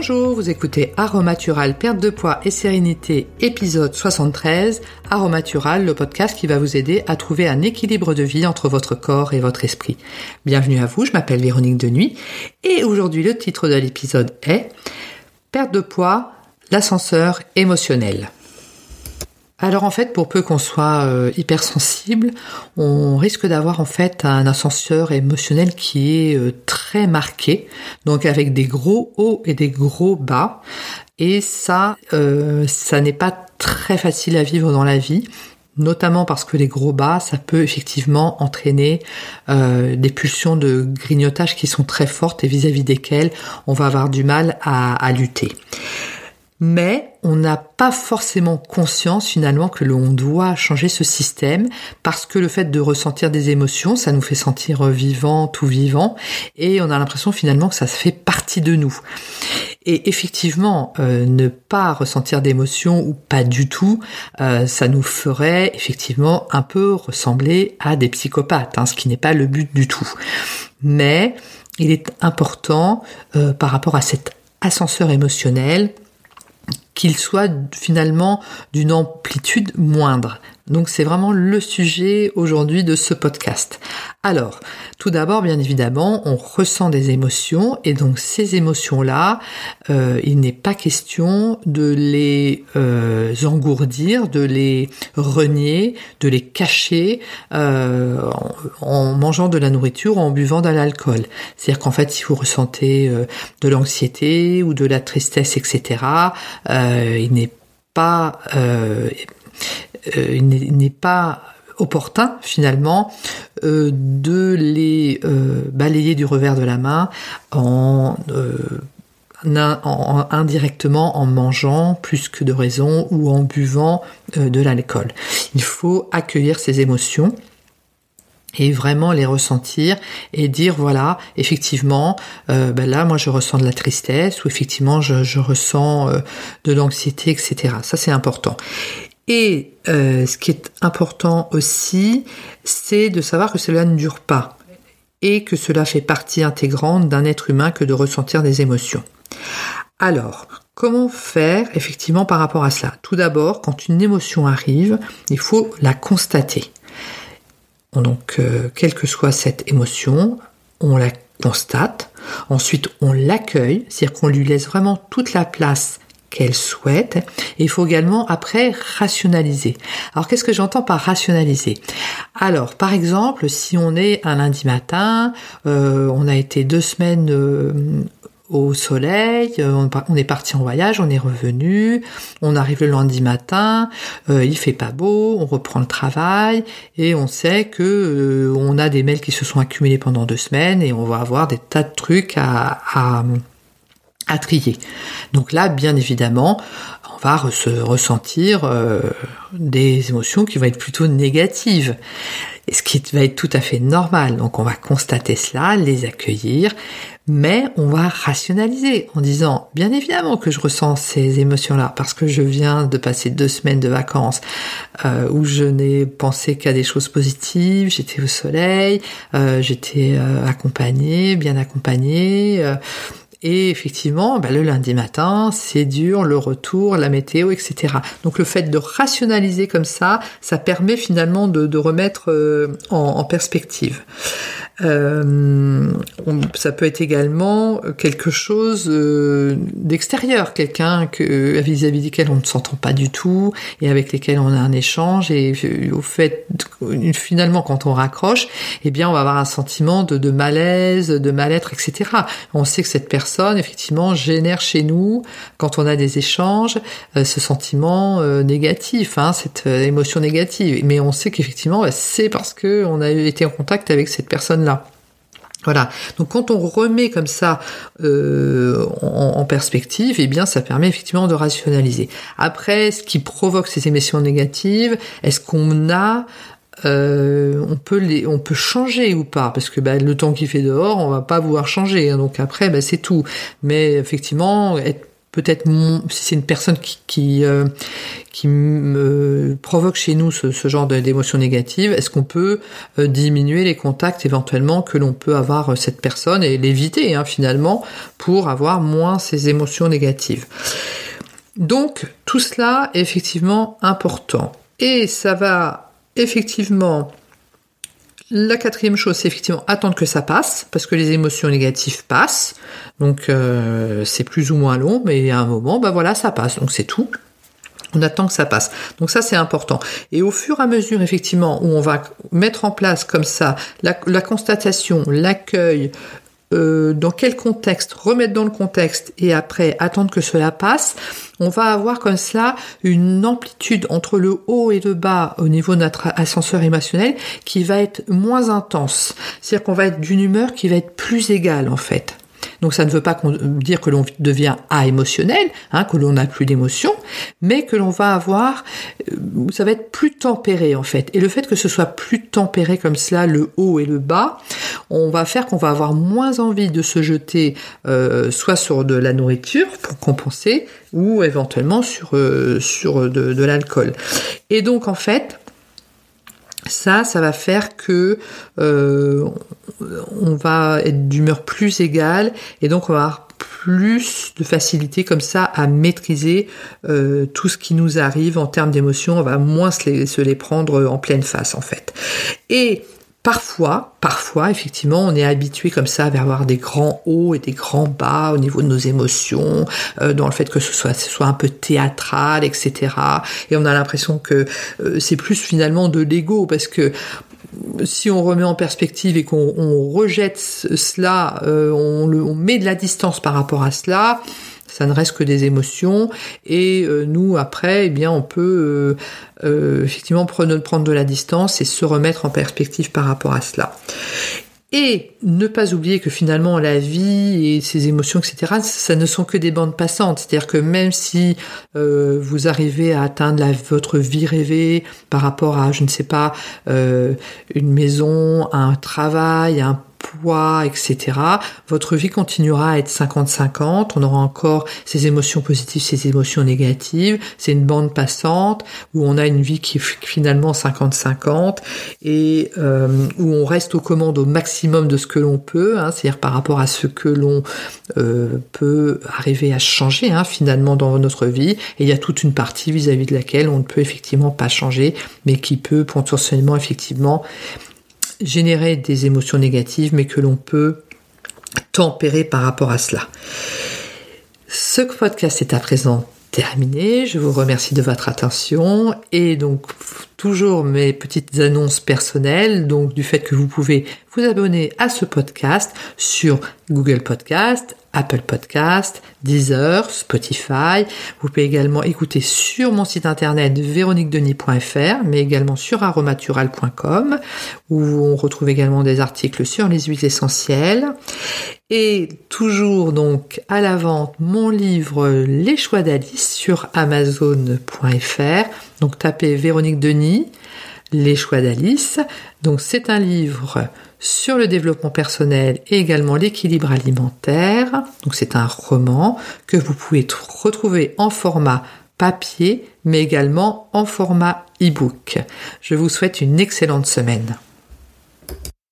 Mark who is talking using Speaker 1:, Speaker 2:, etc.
Speaker 1: Bonjour, vous écoutez Aromatural, perte de poids et sérénité, épisode 73. Aromatural, le podcast qui va vous aider à trouver un équilibre de vie entre votre corps et votre esprit. Bienvenue à vous, je m'appelle Véronique Denuy et aujourd'hui le titre de l'épisode est Perte de poids, l'ascenseur émotionnel. Alors en fait, pour peu qu'on soit euh, hypersensible, on risque d'avoir en fait un ascenseur émotionnel qui est euh, très marqué, donc avec des gros hauts et des gros bas. Et ça, euh, ça n'est pas très facile à vivre dans la vie notamment parce que les gros bas, ça peut effectivement entraîner des pulsions de grignotage qui sont très fortes et vis-à-vis desquelles on va avoir du mal à lutter mais on n'a pas forcément conscience finalement que l'on doit changer ce système parce que le fait de ressentir des émotions, ça nous fait sentir vivant, tout vivant, et on a l'impression finalement que ça fait partie de nous. Et effectivement, euh, ne pas ressentir d'émotions ou pas du tout, euh, ça nous ferait effectivement un peu ressembler à des psychopathes, hein, ce qui n'est pas le but du tout. Mais il est important euh, par rapport à cet ascenseur émotionnel qu'il soit finalement d'une amplitude moindre. Donc c'est vraiment le sujet aujourd'hui de ce podcast. Alors, tout d'abord, bien évidemment, on ressent des émotions et donc ces émotions-là, euh, il n'est pas question de les euh, engourdir, de les renier, de les cacher euh, en, mangeant de la nourriture ou en buvant de l'alcool. C'est-à-dire qu'en fait, si vous ressentez de l'anxiété ou de la tristesse, etc., il n'est pas il n'est pas opportun finalement euh, de les euh, balayer du revers de la main en, indirectement en mangeant plus que de raison ou en buvant de l'alcool. Il faut accueillir ces émotions et vraiment les ressentir et dire voilà effectivement ben là moi je ressens de la tristesse ou effectivement je ressens de l'anxiété etc ça c'est important et euh, ce qui est important aussi, c'est de savoir que cela ne dure pas et que cela fait partie intégrante d'un être humain que de ressentir des émotions. Alors, comment faire effectivement par rapport à cela? Tout d'abord, quand une émotion arrive, il faut la constater. Donc, euh, quelle que soit cette émotion, on la constate. Ensuite, on l'accueille, c'est-à-dire qu'on lui laisse vraiment toute la place qu'elle souhaite. Il faut également après rationaliser. Alors qu'est-ce que j'entends par rationaliser? Alors par exemple, si on est un lundi matin, euh, on a été deux semaines euh, au soleil, euh, on est parti en voyage, on est revenu, on arrive le lundi matin, il fait pas beau, on reprend le travail et on sait que on a des mails qui se sont accumulés pendant deux semaines et on va avoir des tas de trucs à, à trier. Donc là, bien évidemment, on va se ressentir euh, des émotions qui vont être plutôt négatives, et ce qui va être tout à fait normal. Donc on va constater cela, les accueillir, mais on va rationaliser en disant, bien évidemment que je ressens ces émotions-là, parce que je viens de passer deux semaines de vacances euh, où je n'ai pensé qu'à des choses positives, j'étais au soleil, euh, j'étais accompagnée, bien accompagnée et effectivement, bah, le lundi matin, c'est dur, le retour, la météo, etc. Donc le fait de rationaliser comme ça, ça permet finalement de, remettre euh, en, perspective. Euh, ça peut être également quelque chose euh, d'extérieur, quelqu'un que vis-à-vis duquel on ne s'entend pas du tout et avec lesquels on a un échange. Et au fait, finalement, quand on raccroche, eh bien, on va avoir un sentiment de, malaise, de mal-être, etc. On sait que cette personne effectivement, génère chez nous, quand on a des échanges, euh, ce sentiment euh, négatif, hein, cette euh, émotion négative. Mais on sait qu'effectivement, bah, c'est parce que on a été en contact avec cette personne-là. Voilà. Donc quand on remet comme ça en, perspective, eh bien ça permet effectivement de rationaliser. Après, ce qui provoque ces émotions négatives, est-ce qu'on a euh, on peut les, on peut changer ou pas? Parce que bah, le temps qu'il fait dehors, on va pas vouloir changer. Hein. donc après, bah, c'est tout. Mais effectivement, être peut-être si c'est une personne qui qui, euh, qui me provoque chez nous ce, genre d'émotions négatives, est-ce qu'on peut euh, diminuer les contacts éventuellement que l'on peut avoir euh, cette personne et l'éviter hein, finalement pour avoir moins ces émotions négatives? Donc tout cela est effectivement important et ça va effectivement la quatrième chose, c'est effectivement attendre que ça passe, parce que les émotions négatives passent. Donc euh, c'est plus ou moins long, mais à un moment, bah voilà, ça passe. Donc c'est tout. On attend que ça passe. Donc ça, c'est important. Et au fur et à mesure, effectivement, où on va mettre en place comme ça la, constatation, l'accueil, euh, dans quel contexte, remettre dans le contexte et après attendre que cela passe, on va avoir comme cela une amplitude entre le haut et le bas au niveau de notre ascenseur émotionnel qui va être moins intense. C'est-à-dire qu'on va être d'une humeur qui va être plus égale en fait. Donc ça ne veut pas dire que l'on devient émotionnel, hein, que l'on n'a plus d'émotion, mais que l'on va avoir, euh, ça va être plus tempéré en fait. Et le fait que ce soit plus tempéré comme cela, le haut et le bas, on va faire qu'on va avoir moins envie de se jeter euh, soit sur de la nourriture pour compenser, ou éventuellement sur, euh, sur de, de l'alcool. Et donc en fait, ça, ça va faire que euh, on va être d'humeur plus égale et donc on va avoir plus de facilité comme ça à maîtriser euh, tout ce qui nous arrive en termes d'émotions. On va moins se les, prendre en pleine face en fait. Et Parfois, parfois, effectivement, on est habitué comme ça à avoir des grands hauts et des grands bas au niveau de nos émotions, euh, dans le fait que ce soit, ce soit un peu théâtral, etc. Et on a l'impression que euh, c'est plus finalement de l'ego, parce que si on remet en perspective et qu'on rejette cela, euh, on, met de la distance par rapport à cela, ça ne reste que des émotions et euh, nous après eh bien on peut euh, effectivement prendre de la distance et se remettre en perspective par rapport à cela. Et ne pas oublier que finalement la vie et ses émotions, etc., ça ne sont que des bandes passantes. C'est-à-dire que même si vous arrivez à atteindre votre vie rêvée par rapport à, je ne sais pas, une maison, un travail, un poids, etc., votre vie continuera à être 50-50. On aura encore ces émotions positives, ces émotions négatives. C'est une bande passante où on a une vie qui est finalement 50-50 et euh, où on reste aux commandes au maximum de ce que l'on peut, hein, c'est-à-dire par rapport à ce que l'on euh, peut arriver à changer hein, finalement dans notre vie. Et il y a toute une partie vis-à-vis de laquelle on ne peut effectivement pas changer, mais qui peut potentiellement effectivement générer des émotions négatives, mais que l'on peut tempérer par rapport à cela. Ce podcast est à présent terminé. Je vous remercie de votre attention et donc toujours mes petites annonces personnelles, donc du fait que vous pouvez vous abonner à ce podcast sur Google Podcast, Apple Podcast, Deezer, Spotify. Vous pouvez également écouter sur mon site internet véroniquedenis.fr, mais également sur aromatural.com, où on retrouve également des articles sur les huiles essentielles. Et toujours donc à la vente mon livre Les choix d'Alice sur amazon.fr. Donc tapez Véronique Denis, Les choix d'Alice. Donc c'est un livre sur le développement personnel et également l'équilibre alimentaire. Donc c'est un roman que vous pouvez retrouver en format papier mais également en format e-book. Je vous souhaite une excellente semaine.